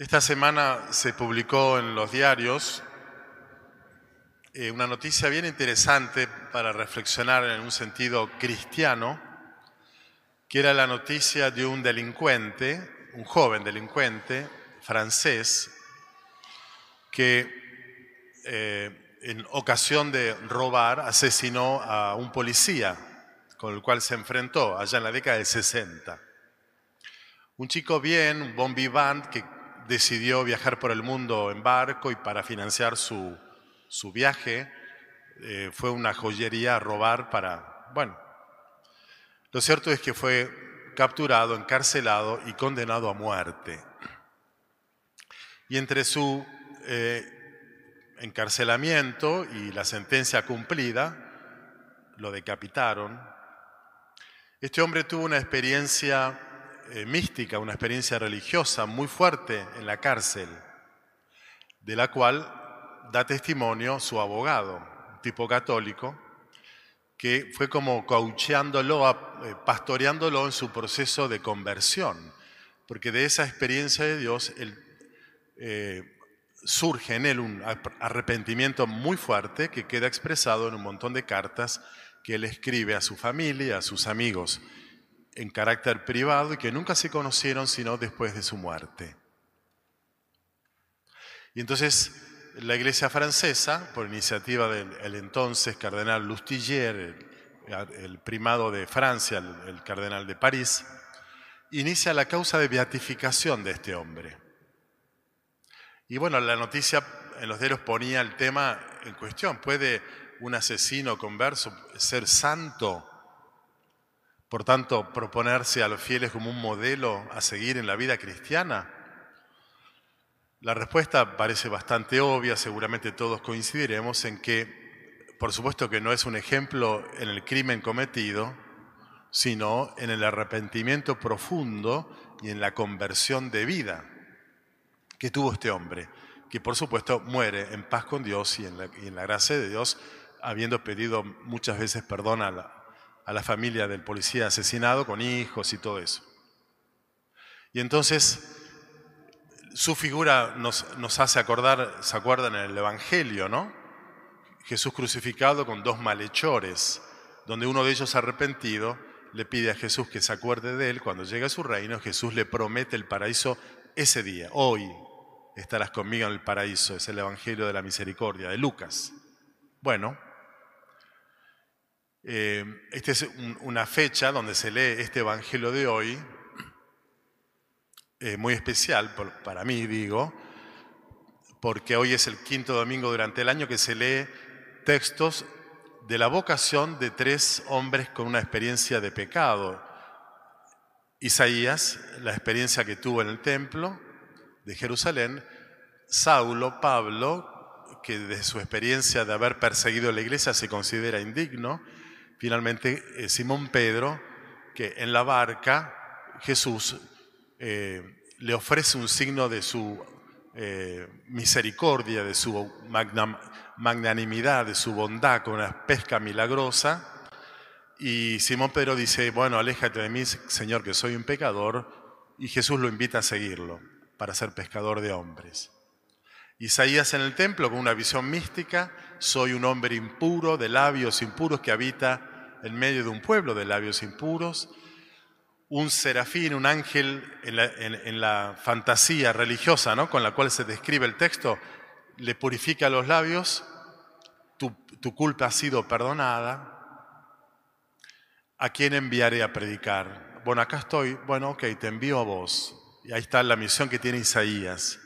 Esta semana se publicó en los diarios eh, una noticia bien interesante para reflexionar en un sentido cristiano, que era la noticia de un delincuente, un joven delincuente francés, que eh, en ocasión de robar asesinó a un policía con el cual se enfrentó allá en la década del 60. Un chico bien, un bon vivant, que decidió viajar por el mundo en barco y para financiar su, su viaje eh, fue una joyería a robar para, bueno, lo cierto es que fue capturado, encarcelado y condenado a muerte. Y entre su eh, encarcelamiento y la sentencia cumplida, lo decapitaron. Este hombre tuvo una experiencia eh, mística, una experiencia religiosa muy fuerte en la cárcel, de la cual da testimonio su abogado, tipo católico, que fue como coacheándolo, eh, pastoreándolo en su proceso de conversión, porque de esa experiencia de Dios eh, surge en él un arrepentimiento muy fuerte que queda expresado en un montón de cartas que él escribe a su familia, a sus amigos en carácter privado y que nunca se conocieron sino después de su muerte. Y entonces la iglesia francesa, por iniciativa del entonces cardenal Lustiger, el, primado de Francia, el, cardenal de París, inicia la causa de beatificación de este hombre. Y bueno, la noticia en los diarios ponía el tema en cuestión. ¿Puede un asesino converso ser santo por tanto, proponerse a los fieles como un modelo a seguir en la vida cristiana? La respuesta parece bastante obvia, seguramente todos coincidiremos en que, por supuesto que no es un ejemplo en el crimen cometido, sino en el arrepentimiento profundo y en la conversión de vida que tuvo este hombre, que por supuesto muere en paz con Dios y en la, gracia de Dios, habiendo pedido muchas veces perdón a la, a la familia del policía asesinado con hijos y todo eso. Y entonces su figura nos, nos hace acordar, ¿se acuerdan en el Evangelio, no? Jesús crucificado con dos malhechores, donde uno de ellos arrepentido le pide a Jesús que se acuerde de él. Cuando llega a su reino, Jesús le promete el paraíso ese día. Hoy estarás conmigo en el paraíso. Es el Evangelio de la Misericordia de Lucas. Bueno, eh, esta es una fecha donde se lee este Evangelio de hoy, eh, muy especial para mí, digo, porque hoy es el quinto domingo durante el año que se lee textos de la vocación de tres hombres con una experiencia de pecado. Isaías, la experiencia que tuvo en el templo de Jerusalén, Saulo, Pablo, que de su experiencia de haber perseguido la iglesia se considera indigno, finalmente eh, Simón Pedro, que en la barca Jesús eh, le ofrece un signo de su eh, misericordia, de su magnanimidad, de su bondad con una pesca milagrosa. Y Simón Pedro dice, bueno, aléjate de mí, Señor, que soy un pecador. Y Jesús lo invita a seguirlo para ser pescador de hombres. Isaías en el templo con una visión mística, soy un hombre impuro, de labios impuros que habita en medio de un pueblo de labios impuros, un serafín, un ángel en la, fantasía religiosa ¿no? con la cual se describe el texto, le purifica los labios, tu, tu culpa ha sido perdonada, ¿a quién enviaré a predicar? Bueno, acá estoy, bueno, ok, te envío a vos. Y ahí está la misión que tiene Isaías,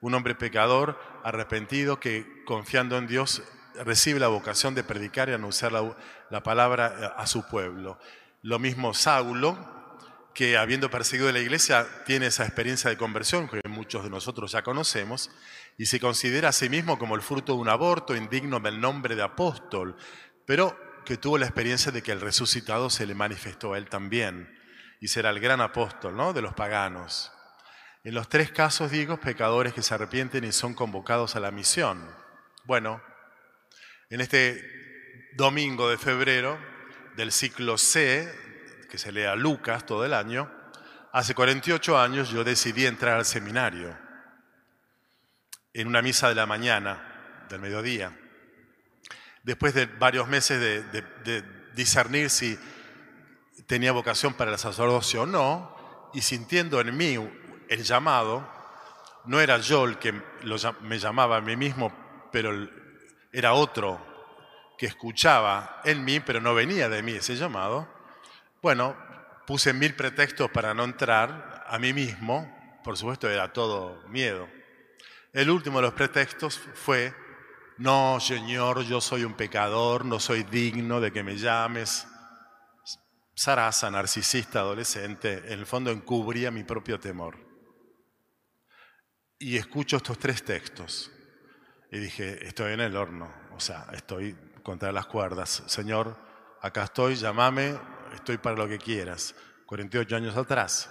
un hombre pecador, arrepentido, que confiando en Dios recibe la vocación de predicar y anunciar la, palabra eh, a su pueblo. Lo mismo Saulo, que habiendo perseguido la iglesia tiene esa experiencia de conversión que muchos de nosotros ya conocemos, y se considera a sí mismo como el fruto de un aborto indigno del nombre de apóstol, pero que tuvo la experiencia de que el resucitado se le manifestó a él también, y será el gran apóstol ¿no? de los paganos. En los tres casos digo pecadores que se arrepienten y son convocados a la misión. Bueno, en este domingo de febrero del ciclo C, que se lea Lucas todo el año, hace 48 años yo decidí entrar al seminario. en una misa de la mañana, del mediodía. Después de varios meses de, discernir si tenía vocación para el sacerdocio o no, y sintiendo en mí el llamado, no era yo el que me llamaba a mí mismo, pero era otro que escuchaba en mí, pero no venía de mí ese llamado. Bueno, puse mil pretextos para no entrar a mí mismo, por supuesto era todo miedo. El último de los pretextos fue, no, Señor, yo soy un pecador, no soy digno de que me llames. Sarasa, narcisista, adolescente, en el fondo encubría mi propio temor y escucho estos tres textos. Y dije, estoy en el horno, o sea, estoy contra las cuerdas. Señor, acá estoy, llámame, estoy para lo que quieras. 48 años atrás.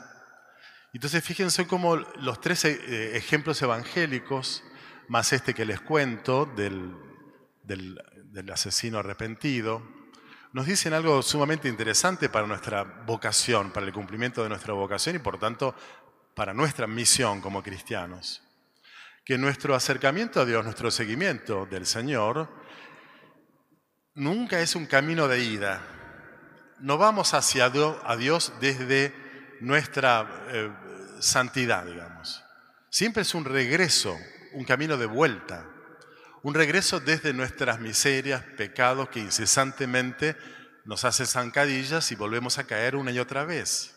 Entonces fíjense cómo los tres eh, ejemplos evangélicos, más este que les cuento del, del, del asesino arrepentido, nos dicen algo sumamente interesante para nuestra vocación, para el cumplimiento de nuestra vocación y por tanto para nuestra misión como cristianos. Que nuestro acercamiento a Dios, nuestro seguimiento del Señor, nunca es un camino de ida. No vamos hacia Dios desde nuestra eh, santidad, digamos. Siempre es un regreso, un camino de vuelta. Un regreso desde nuestras miserias, pecados que incesantemente nos hacen zancadillas y volvemos a caer una y otra vez.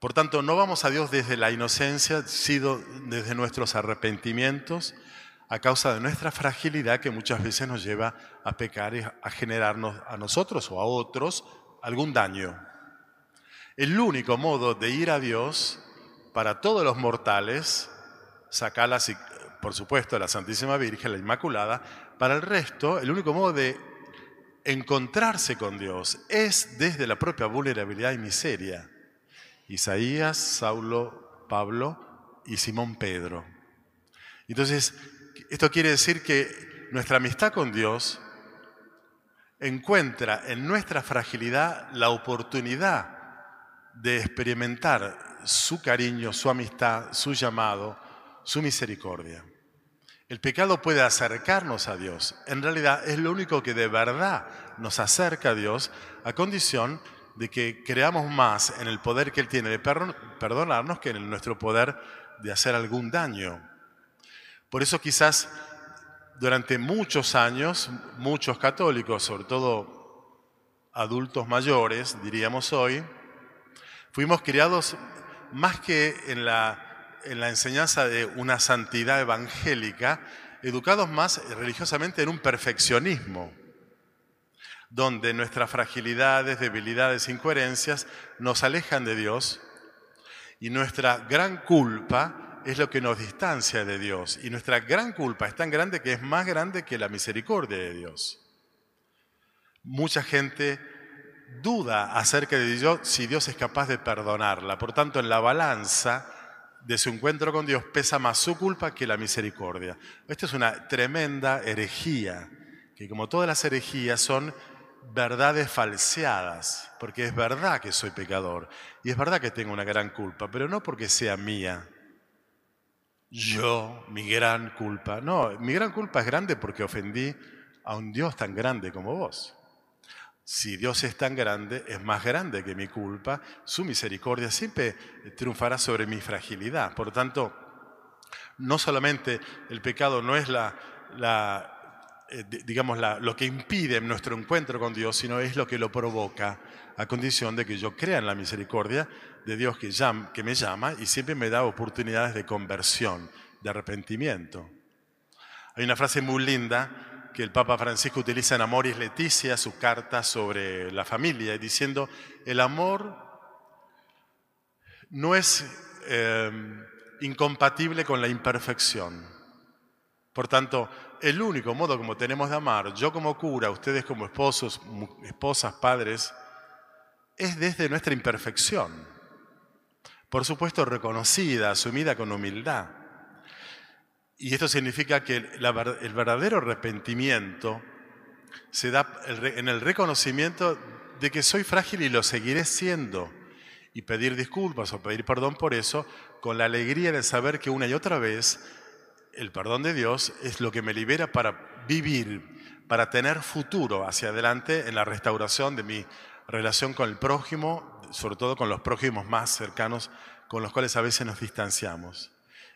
Por tanto, no vamos a Dios desde la inocencia, sino desde nuestros arrepentimientos, a causa de nuestra fragilidad que muchas veces nos lleva a pecar y a generarnos a nosotros o a otros algún daño. El único modo de ir a Dios para todos los mortales, sacarlas, por supuesto, la Santísima Virgen, la Inmaculada, para el resto, el único modo de encontrarse con Dios es desde la propia vulnerabilidad y miseria. Isaías, Saulo, Pablo y Simón Pedro. Entonces, esto quiere decir que nuestra amistad con Dios encuentra en nuestra fragilidad la oportunidad de experimentar su cariño, su amistad, su llamado, su misericordia. El pecado puede acercarnos a Dios. En realidad es lo único que de verdad nos acerca a Dios a condición de que creamos más en el poder que Él tiene de perdonarnos que en nuestro poder de hacer algún daño. Por eso quizás durante muchos años, muchos católicos, sobre todo adultos mayores, diríamos hoy, fuimos criados más que en la, en la enseñanza de una santidad evangélica, educados más religiosamente en un perfeccionismo donde nuestras fragilidades, debilidades, incoherencias nos alejan de Dios y nuestra gran culpa es lo que nos distancia de Dios. Y nuestra gran culpa es tan grande que es más grande que la misericordia de Dios. Mucha gente duda acerca de Dios si Dios es capaz de perdonarla. Por tanto, en la balanza de su encuentro con Dios pesa más su culpa que la misericordia. Esto es una tremenda herejía, que como todas las herejías son verdades falseadas, porque es verdad que soy pecador y es verdad que tengo una gran culpa, pero no porque sea mía. Yo, mi gran culpa. No, mi gran culpa es grande porque ofendí a un Dios tan grande como vos. Si Dios es tan grande, es más grande que mi culpa, su misericordia siempre triunfará sobre mi fragilidad. Por lo tanto, no solamente el pecado no es la, la eh, digamos, lo que impide nuestro encuentro con Dios, sino es lo que lo provoca, a condición de que yo crea en la misericordia de Dios que, que me llama y siempre me da oportunidades de conversión, de arrepentimiento. Hay una frase muy linda que el Papa Francisco utiliza en Amoris Leticia, su carta sobre la familia, diciendo, el amor no es eh, incompatible con la imperfección. Por tanto, el único modo como tenemos de amar, yo como cura, ustedes como esposos, esposas, padres, es desde nuestra imperfección. Por supuesto, reconocida, asumida con humildad. Y esto significa que el verdadero arrepentimiento se da en el reconocimiento de que soy frágil y lo seguiré siendo. Y pedir disculpas o pedir perdón por eso, con la alegría de saber que una y otra vez el perdón de Dios es lo que me libera para vivir, para tener futuro hacia adelante en la restauración de mi relación con el prójimo, sobre todo con los prójimos más cercanos con los cuales a veces nos distanciamos.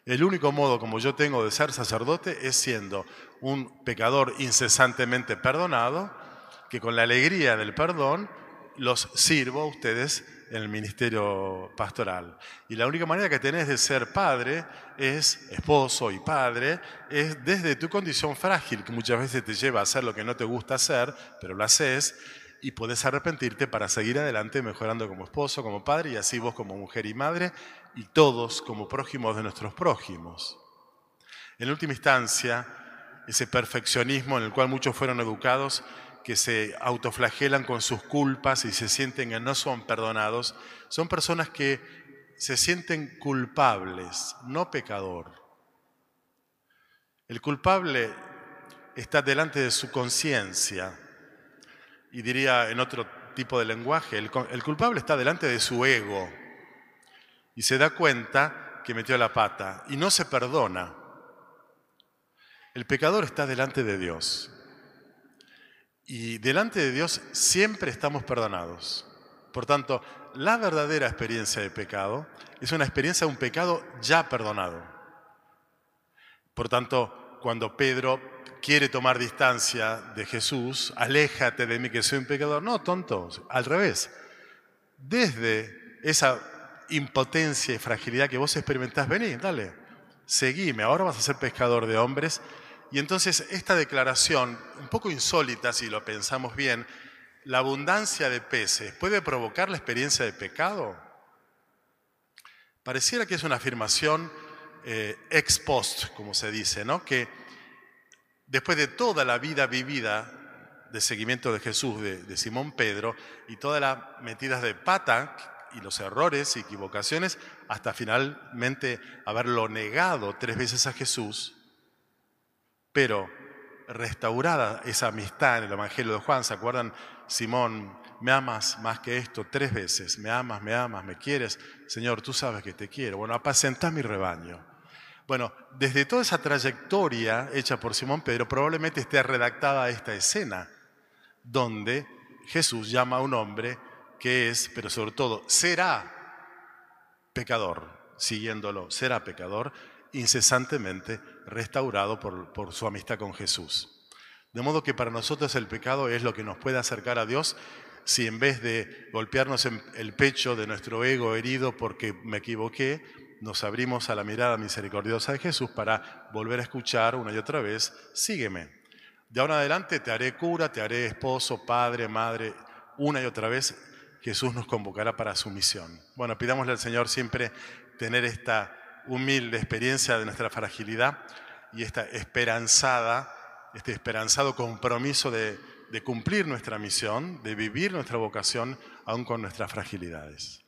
El único modo como yo tengo de ser sacerdote es siendo un pecador incesantemente perdonado, que con la alegría del perdón los sirvo a ustedes en el ministerio pastoral. Y la única manera que tenés de ser padre es, esposo y padre, es desde tu condición frágil, que muchas veces te lleva a hacer lo que no te gusta hacer, pero lo haces, y podés arrepentirte para seguir adelante mejorando como esposo, como padre, y así vos como mujer y madre, y todos como prójimos de nuestros prójimos. En última instancia, ese perfeccionismo en el cual muchos fueron educados, que se autoflagelan con sus culpas y se sienten que no son perdonados, son personas que se sienten culpables, no pecador. El culpable está delante de su conciencia y diría en otro tipo de lenguaje, el, culpable está delante de su ego y se da cuenta que metió la pata y no se perdona. El pecador está delante de Dios y delante de Dios siempre estamos perdonados. Por tanto, la verdadera experiencia de pecado es una experiencia de un pecado ya perdonado. Por tanto, cuando Pedro quiere tomar distancia de Jesús, aléjate de mí que soy un pecador. No, tonto, al revés. Desde esa impotencia y fragilidad que vos experimentás, vení, dale, seguime, ahora vas a ser pescador de hombres. Y entonces esta declaración, un poco insólita si lo pensamos bien, la abundancia de peces puede provocar la experiencia de pecado. Pareciera que es una afirmación eh, ex post, como se dice, ¿no? Que después de toda la vida vivida de seguimiento de Jesús, de, Simón Pedro, y todas las metidas de pata y los errores y equivocaciones, hasta finalmente haberlo negado tres veces a Jesús, pero restaurada esa amistad en el Evangelio de Juan, ¿se acuerdan? Simón, me amas más que esto tres veces, me amas, me amas, me quieres, Señor, tú sabes que te quiero. Bueno, apacenta mi rebaño. Bueno, desde toda esa trayectoria hecha por Simón Pedro, probablemente esté redactada esta escena, donde Jesús llama a un hombre que es, pero sobre todo, será pecador, siguiéndolo, será pecador, incesantemente restaurado por, por su amistad con Jesús. De modo que para nosotros el pecado es lo que nos puede acercar a Dios si en vez de golpearnos el pecho de nuestro ego herido porque me equivoqué, nos abrimos a la mirada misericordiosa de Jesús para volver a escuchar una y otra vez, sígueme. De ahora en adelante te haré cura, te haré esposo, padre, madre, una y otra vez Jesús nos convocará para su misión. Bueno, pidámosle al Señor siempre tener esta humilde experiencia de nuestra fragilidad y esta esperanzada, este esperanzado compromiso de, de cumplir nuestra misión, de vivir nuestra vocación aún con nuestras fragilidades.